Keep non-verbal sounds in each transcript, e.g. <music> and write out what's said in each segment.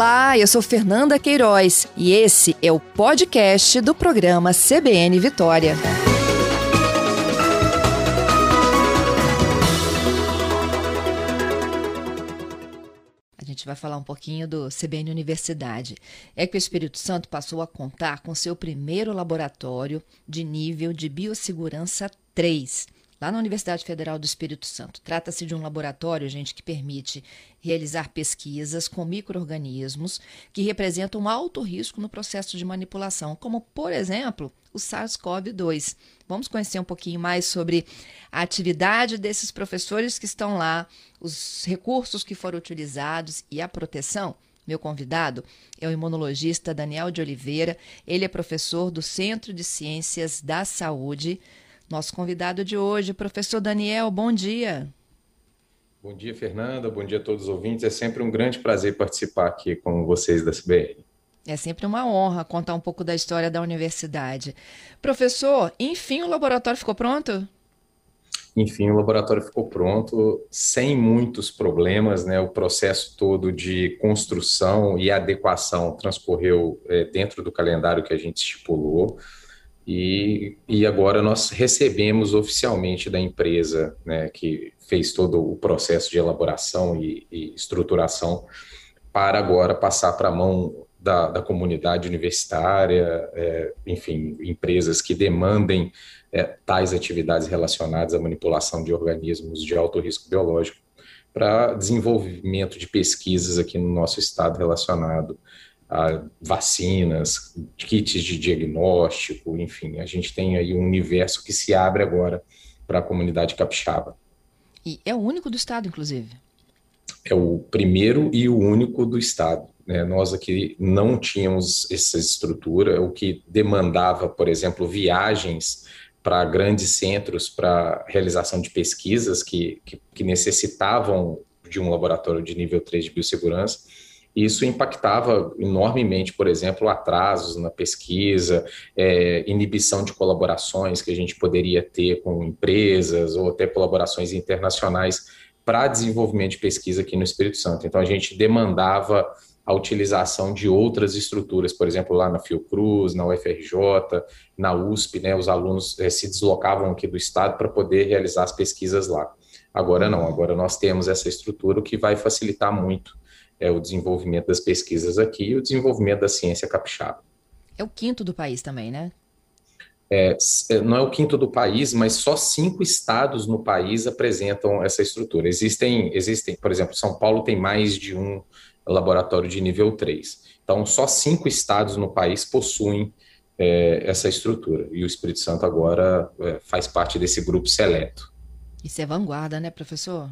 Olá, eu sou Fernanda Queiroz e esse é o podcast do programa CBN Vitória. A gente vai falar um pouquinho do CBN Universidade. É que o Espírito Santo passou a contar com seu primeiro laboratório de nível de biossegurança 3 lá na Universidade Federal do Espírito Santo. Trata-se de um laboratório, gente, que permite realizar pesquisas com micro-organismos que representam um alto risco no processo de manipulação, como, por exemplo, o SARS-CoV-2. Vamos conhecer um pouquinho mais sobre a atividade desses professores que estão lá, os recursos que foram utilizados e a proteção? Meu convidado é o imunologista Daniel de Oliveira. Ele é professor do Centro de Ciências da Saúde nosso convidado de hoje, professor Daniel, bom dia. Bom dia, Fernanda. Bom dia a todos os ouvintes. É sempre um grande prazer participar aqui com vocês da CBN. É sempre uma honra contar um pouco da história da universidade. Professor, enfim o laboratório ficou pronto? Enfim, o laboratório ficou pronto, sem muitos problemas, né? O processo todo de construção e adequação transcorreu é, dentro do calendário que a gente estipulou. E, e agora nós recebemos oficialmente da empresa né, que fez todo o processo de elaboração e, e estruturação para agora passar para a mão da, da, comunidade universitária, é, enfim, empresas que demandem é, tais atividades relacionadas à manipulação de organismos de alto risco biológico para desenvolvimento de pesquisas aqui no nosso estado relacionado vacinas, kits de diagnóstico, enfim, a gente tem aí um universo que se abre agora para a comunidade capixaba. E é o único do estado, inclusive. É o primeiro e o único do estado. Né? Nós aqui não tínhamos essa estrutura, o que demandava, por exemplo, viagens para grandes centros para realização de pesquisas que, que, que necessitavam de um laboratório de nível 3 de biossegurança isso impactava enormemente, por exemplo, atrasos na pesquisa, é, inibição de colaborações que a gente poderia ter com empresas ou até colaborações internacionais para desenvolvimento de pesquisa aqui no Espírito Santo. Então, a gente demandava a utilização de outras estruturas, por exemplo, lá na Fiocruz, na UFRJ, na USP, né, os alunos é, se deslocavam aqui do estado para poder realizar as pesquisas lá. Agora não, agora nós temos essa estrutura, que vai facilitar muito é o desenvolvimento das pesquisas aqui e o desenvolvimento da ciência capixaba. É o quinto do país também, né? É, é, não é o quinto do país, mas só cinco estados no país apresentam essa estrutura. Existem, existem, por exemplo, São Paulo tem mais de um laboratório de nível 3. Então, só cinco estados no país possuem é, essa estrutura. E o Espírito Santo agora é, faz parte desse grupo seleto. Isso é vanguarda, né, professor?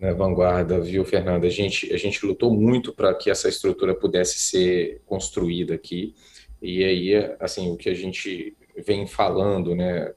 Né, vanguarda, viu, Fernanda? A gente, a gente lutou muito para que essa estrutura pudesse ser construída aqui, e aí, assim, o que a gente vem falando, né,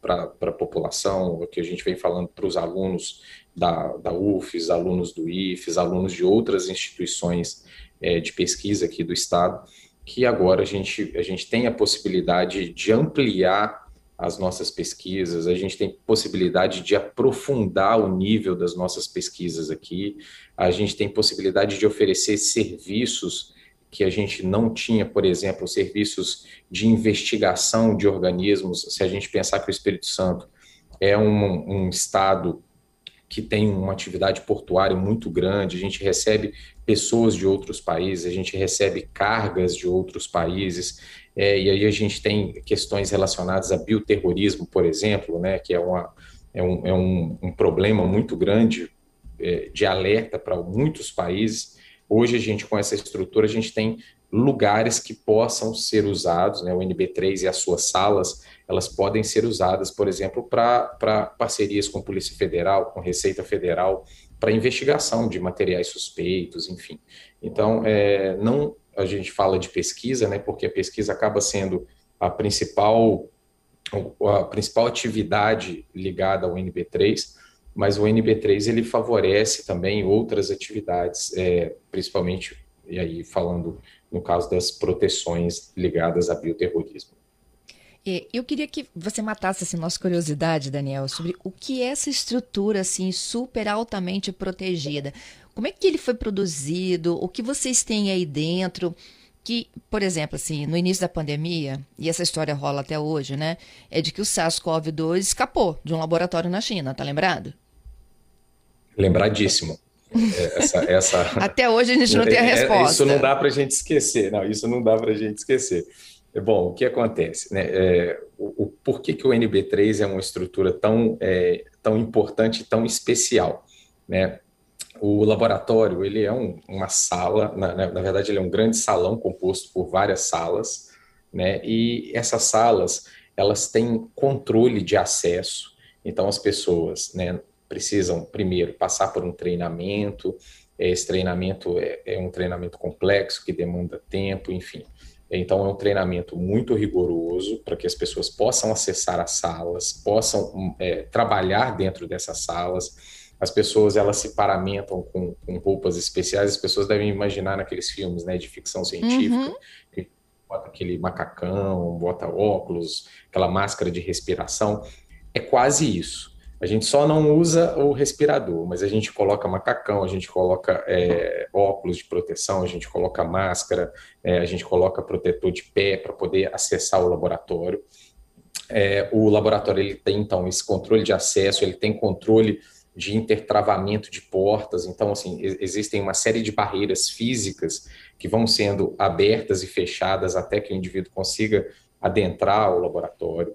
para a população, o que a gente vem falando para os alunos da, da UFES, alunos do IFES, alunos de outras instituições é, de pesquisa aqui do Estado, que agora a gente, a gente tem a possibilidade de ampliar as nossas pesquisas, a gente tem possibilidade de aprofundar o nível das nossas pesquisas aqui, a gente tem possibilidade de oferecer serviços que a gente não tinha, por exemplo, serviços de investigação de organismos. Se a gente pensar que o Espírito Santo é um, um estado que tem uma atividade portuária muito grande, a gente recebe pessoas de outros países, a gente recebe cargas de outros países, é, e aí a gente tem questões relacionadas a bioterrorismo, por exemplo, né, que é, uma, é, um, é um, um problema muito grande é, de alerta para muitos países. Hoje a gente, com essa estrutura, a gente tem lugares que possam ser usados, né, o NB3 e as suas salas, elas podem ser usadas, por exemplo, para parcerias com Polícia Federal, com Receita Federal, para investigação de materiais suspeitos, enfim. Então, é, não a gente fala de pesquisa, né, porque a pesquisa acaba sendo a principal, a principal atividade ligada ao NB3, mas o NB3 ele favorece também outras atividades, é, principalmente, e aí falando no caso das proteções ligadas a bioterrorismo. Eu queria que você matasse assim, nossa curiosidade, Daniel, sobre o que é essa estrutura assim super altamente protegida. Como é que ele foi produzido? O que vocês têm aí dentro? Que, por exemplo, assim, no início da pandemia, e essa história rola até hoje, né? É de que o SARS-CoV-2 escapou de um laboratório na China, tá lembrado? Lembradíssimo. É, essa, essa... <laughs> Até hoje a gente não tem a é, resposta. Isso não dá para a gente esquecer. Não, isso não dá para a gente esquecer. É bom, o que acontece? Né? É, o, o, por que, que o NB3 é uma estrutura tão, é, tão importante tão especial? Né? O laboratório ele é um, uma sala, na, na, verdade ele é um grande salão composto por várias salas, né? e essas salas elas têm controle de acesso, então as pessoas né, precisam primeiro passar por um treinamento, esse treinamento é, é um treinamento complexo que demanda tempo, enfim. Então, é um treinamento muito rigoroso para que as pessoas possam acessar as salas, possam hum, é, trabalhar dentro dessas salas. As pessoas elas se paramentam com, com, roupas especiais. As pessoas devem imaginar naqueles filmes né, de ficção científica, uhum. que bota aquele macacão, bota óculos, aquela máscara de respiração. É quase isso. A gente só não usa o respirador, mas a gente coloca macacão, a gente coloca é, óculos de proteção, a gente coloca máscara, é, a gente coloca protetor de pé para poder acessar o laboratório. É, o laboratório ele tem então esse controle de acesso, ele tem controle de intertravamento de portas. Então, assim, existem uma série de barreiras físicas que vão sendo abertas e fechadas até que o indivíduo consiga adentrar o laboratório.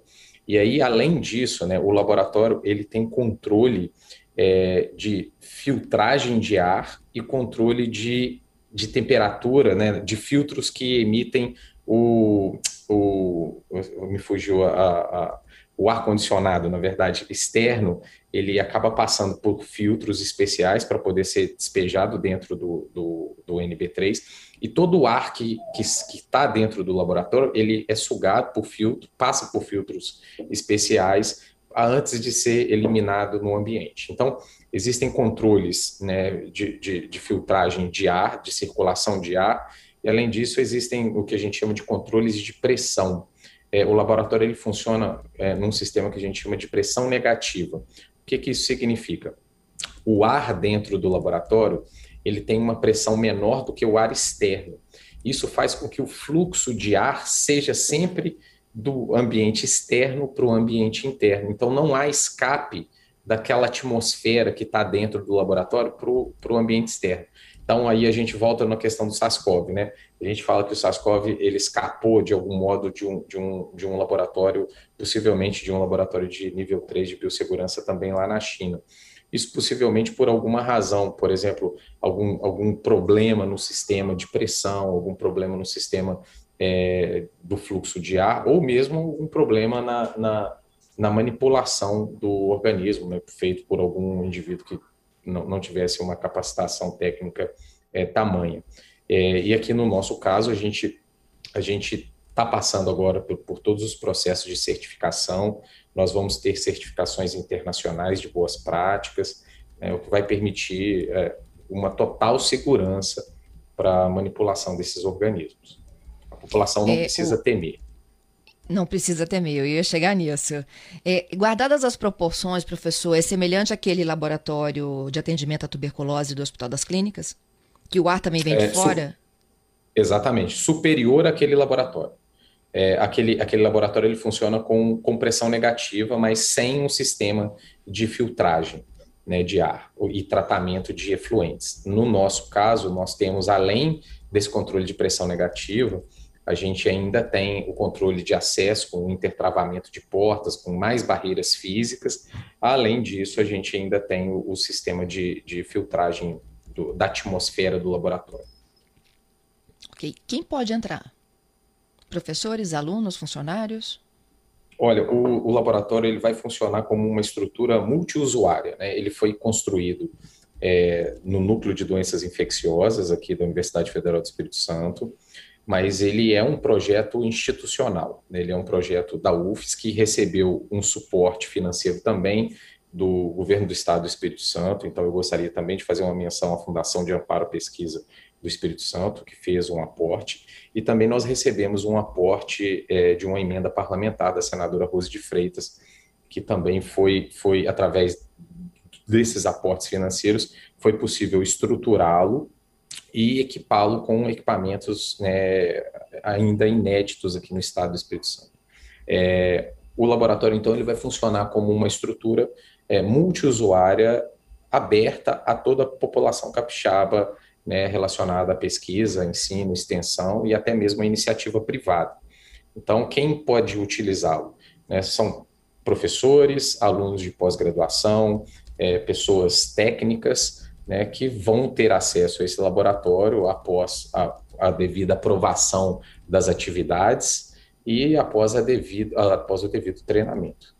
E aí, além disso, né, o laboratório ele tem controle é, de filtragem de ar e controle de, de temperatura, né, de filtros que emitem o, o me fugiu a, a, o ar condicionado, na verdade, externo, ele acaba passando por filtros especiais para poder ser despejado dentro do, do, do NB3 e todo o ar que está dentro do laboratório, ele é sugado por filtro, passa por filtros especiais antes de ser eliminado no ambiente. Então, existem controles né, de, de, de filtragem de ar, de circulação de ar, e além disso, existem o que a gente chama de controles de pressão. É, o laboratório ele funciona é, num sistema que a gente chama de pressão negativa. O que, que isso significa? O ar dentro do laboratório ele tem uma pressão menor do que o ar externo. Isso faz com que o fluxo de ar seja sempre do ambiente externo para o ambiente interno. Então, não há escape daquela atmosfera que está dentro do laboratório para o ambiente externo. Então, aí a gente volta na questão do SARS-CoV, né? A gente fala que o SARS-CoV ele escapou de algum modo de um, de, um, de um laboratório, possivelmente de um laboratório de nível 3 de biossegurança também lá na China. Isso possivelmente por alguma razão, por exemplo, algum, algum problema no sistema de pressão, algum problema no sistema é, do fluxo de ar, ou mesmo um problema na, na, na manipulação do organismo, né, feito por algum indivíduo que não, não tivesse uma capacitação técnica é, tamanha. É, e aqui no nosso caso, a gente a gente está passando agora por, por, todos os processos de certificação, nós vamos ter certificações internacionais de boas práticas, né, o que vai permitir é, uma total segurança para a manipulação desses organismos. A população não é, precisa o... temer. Não precisa temer, eu ia chegar nisso. É, guardadas as proporções, professor, é semelhante àquele laboratório de atendimento à tuberculose do Hospital das Clínicas? Que o ar também vem de é, fora? Su exatamente, superior àquele laboratório é, aquele, aquele laboratório ele funciona com compressão negativa, mas sem um sistema de filtragem né, de ar e tratamento de efluentes. No nosso caso, nós temos, além desse controle de pressão negativa, a gente ainda tem o controle de acesso com intertravamento de portas, com mais barreiras físicas. Além disso, a gente ainda tem o, o sistema de, de filtragem do, da atmosfera do laboratório. Ok. Quem pode entrar? Professores, alunos, funcionários? Olha, o, o laboratório ele vai funcionar como uma estrutura multiusuária. Né? Ele foi construído é, no núcleo de doenças infecciosas aqui da Universidade Federal do Espírito Santo, mas ele é um projeto institucional. Né? Ele é um projeto da UFES que recebeu um suporte financeiro também do governo do Estado do Espírito Santo, então eu gostaria também de fazer uma menção à Fundação de Amparo à Pesquisa do Espírito Santo, que fez um aporte, e também nós recebemos um aporte é, de uma emenda parlamentar da senadora Rose de Freitas, que também foi, foi através desses aportes financeiros, foi possível estruturá-lo e equipá-lo com equipamentos né, ainda inéditos aqui no estado do Espírito Santo. É, o laboratório, então, ele vai funcionar como uma estrutura é, multiusuária aberta a toda a população capixaba né, relacionada à pesquisa, ensino, extensão e até mesmo a iniciativa privada. Então, quem pode utilizá-lo? Né, são professores, alunos de pós-graduação, é, pessoas técnicas, né, que vão ter acesso a esse laboratório após a, a devida aprovação das atividades e após, a devido, após o devido treinamento.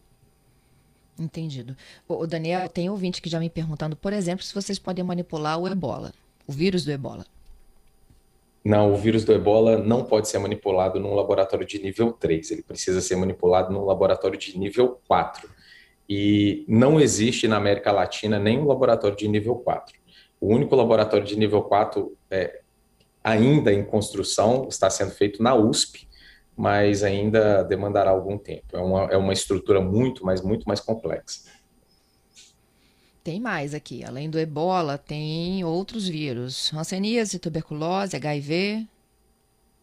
Entendido. O Daniel, tem ouvinte que já me perguntando, por exemplo, se vocês podem manipular o ebola, o vírus do ebola. Não, o vírus do ebola não pode ser manipulado num laboratório de nível 3, ele precisa ser manipulado num laboratório de nível 4. E não existe na América Latina nenhum laboratório de nível 4. O único laboratório de nível 4 é, ainda em construção está sendo feito na USP, mas ainda demandará algum tempo. É uma, é uma estrutura muito, mas muito mais complexa. Tem mais aqui. Além do ebola, tem outros vírus. Hanseníase, tuberculose, HIV.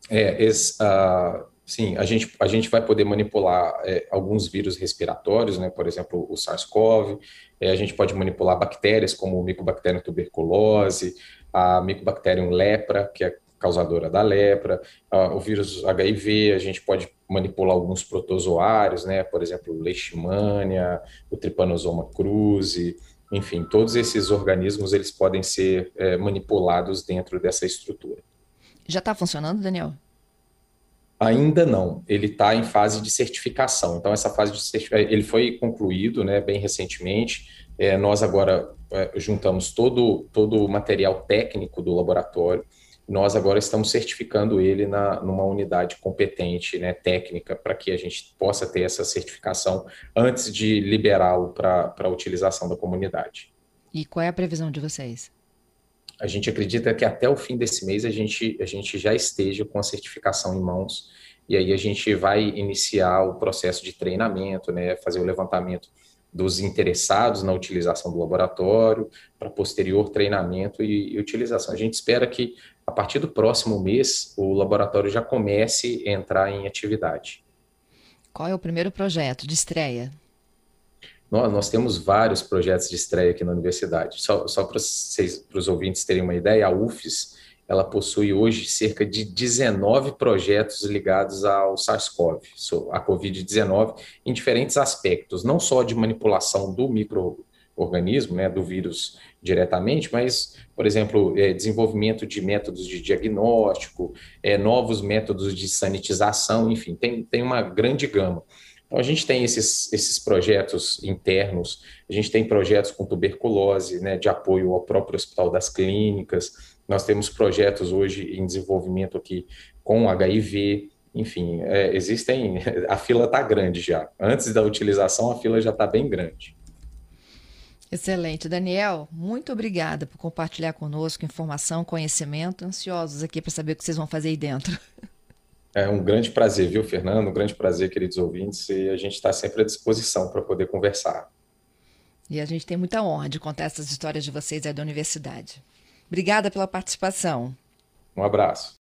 É, esse, uh, sim, a gente, a gente vai poder manipular é, alguns vírus respiratórios, né? por exemplo, o SARS-CoV. É, a gente pode manipular bactérias como o Mycobacterium tuberculose, a Mycobacterium lepra, que é causadora da lepra, uh, o vírus HIV, a gente pode manipular alguns protozoários, né, por exemplo, o Leishmania, o Trypanosoma cruzi, enfim, todos esses organismos eles podem ser é, manipulados dentro dessa estrutura. Já está funcionando, Daniel? Ainda não. Ele está em fase de certificação. Então essa fase de certificação, ele foi concluído, né, bem recentemente. É, nós agora é, juntamos todo todo o material técnico do laboratório nós agora estamos certificando ele na, numa unidade competente, né, técnica, para que a gente possa ter essa certificação antes de liberá-lo para a utilização da comunidade. E qual é a previsão de vocês? A gente acredita que até o fim desse mês a gente, a gente já esteja com a certificação em mãos, e aí a gente vai iniciar o processo de treinamento, né, fazer o levantamento dos interessados na utilização do laboratório, para posterior treinamento e, e, utilização. A gente espera que, a partir do próximo mês, o laboratório já comece a entrar em atividade. Qual é o primeiro projeto de estreia? Nós, nós temos vários projetos de estreia aqui na universidade. Só, só para os ouvintes terem uma ideia, a UFES ela possui hoje cerca de 19 projetos ligados ao SARS-CoV, a COVID-19, em diferentes aspectos, não só de manipulação do microorganismo, né, do vírus diretamente, mas, por exemplo, é, desenvolvimento de métodos de diagnóstico, é, novos métodos de sanitização, enfim, tem, tem uma grande gama. Então, a gente tem esses, esses projetos internos, a gente tem projetos com tuberculose, né, de apoio ao próprio Hospital das Clínicas, nós temos projetos hoje em desenvolvimento aqui com HIV, enfim, é, existem. <laughs> A fila está grande já. Antes da utilização, a fila já está bem grande. Excelente. Daniel, muito obrigada por compartilhar conosco informação, conhecimento. Ansiosos aqui para saber o que vocês vão fazer aí dentro. <laughs> É um grande prazer, viu, Fernando? Um grande prazer, queridos ouvintes, e a gente está sempre à disposição para poder conversar. E a gente tem muita honra de contar essas histórias de vocês aí da universidade. Obrigada pela participação. Um abraço.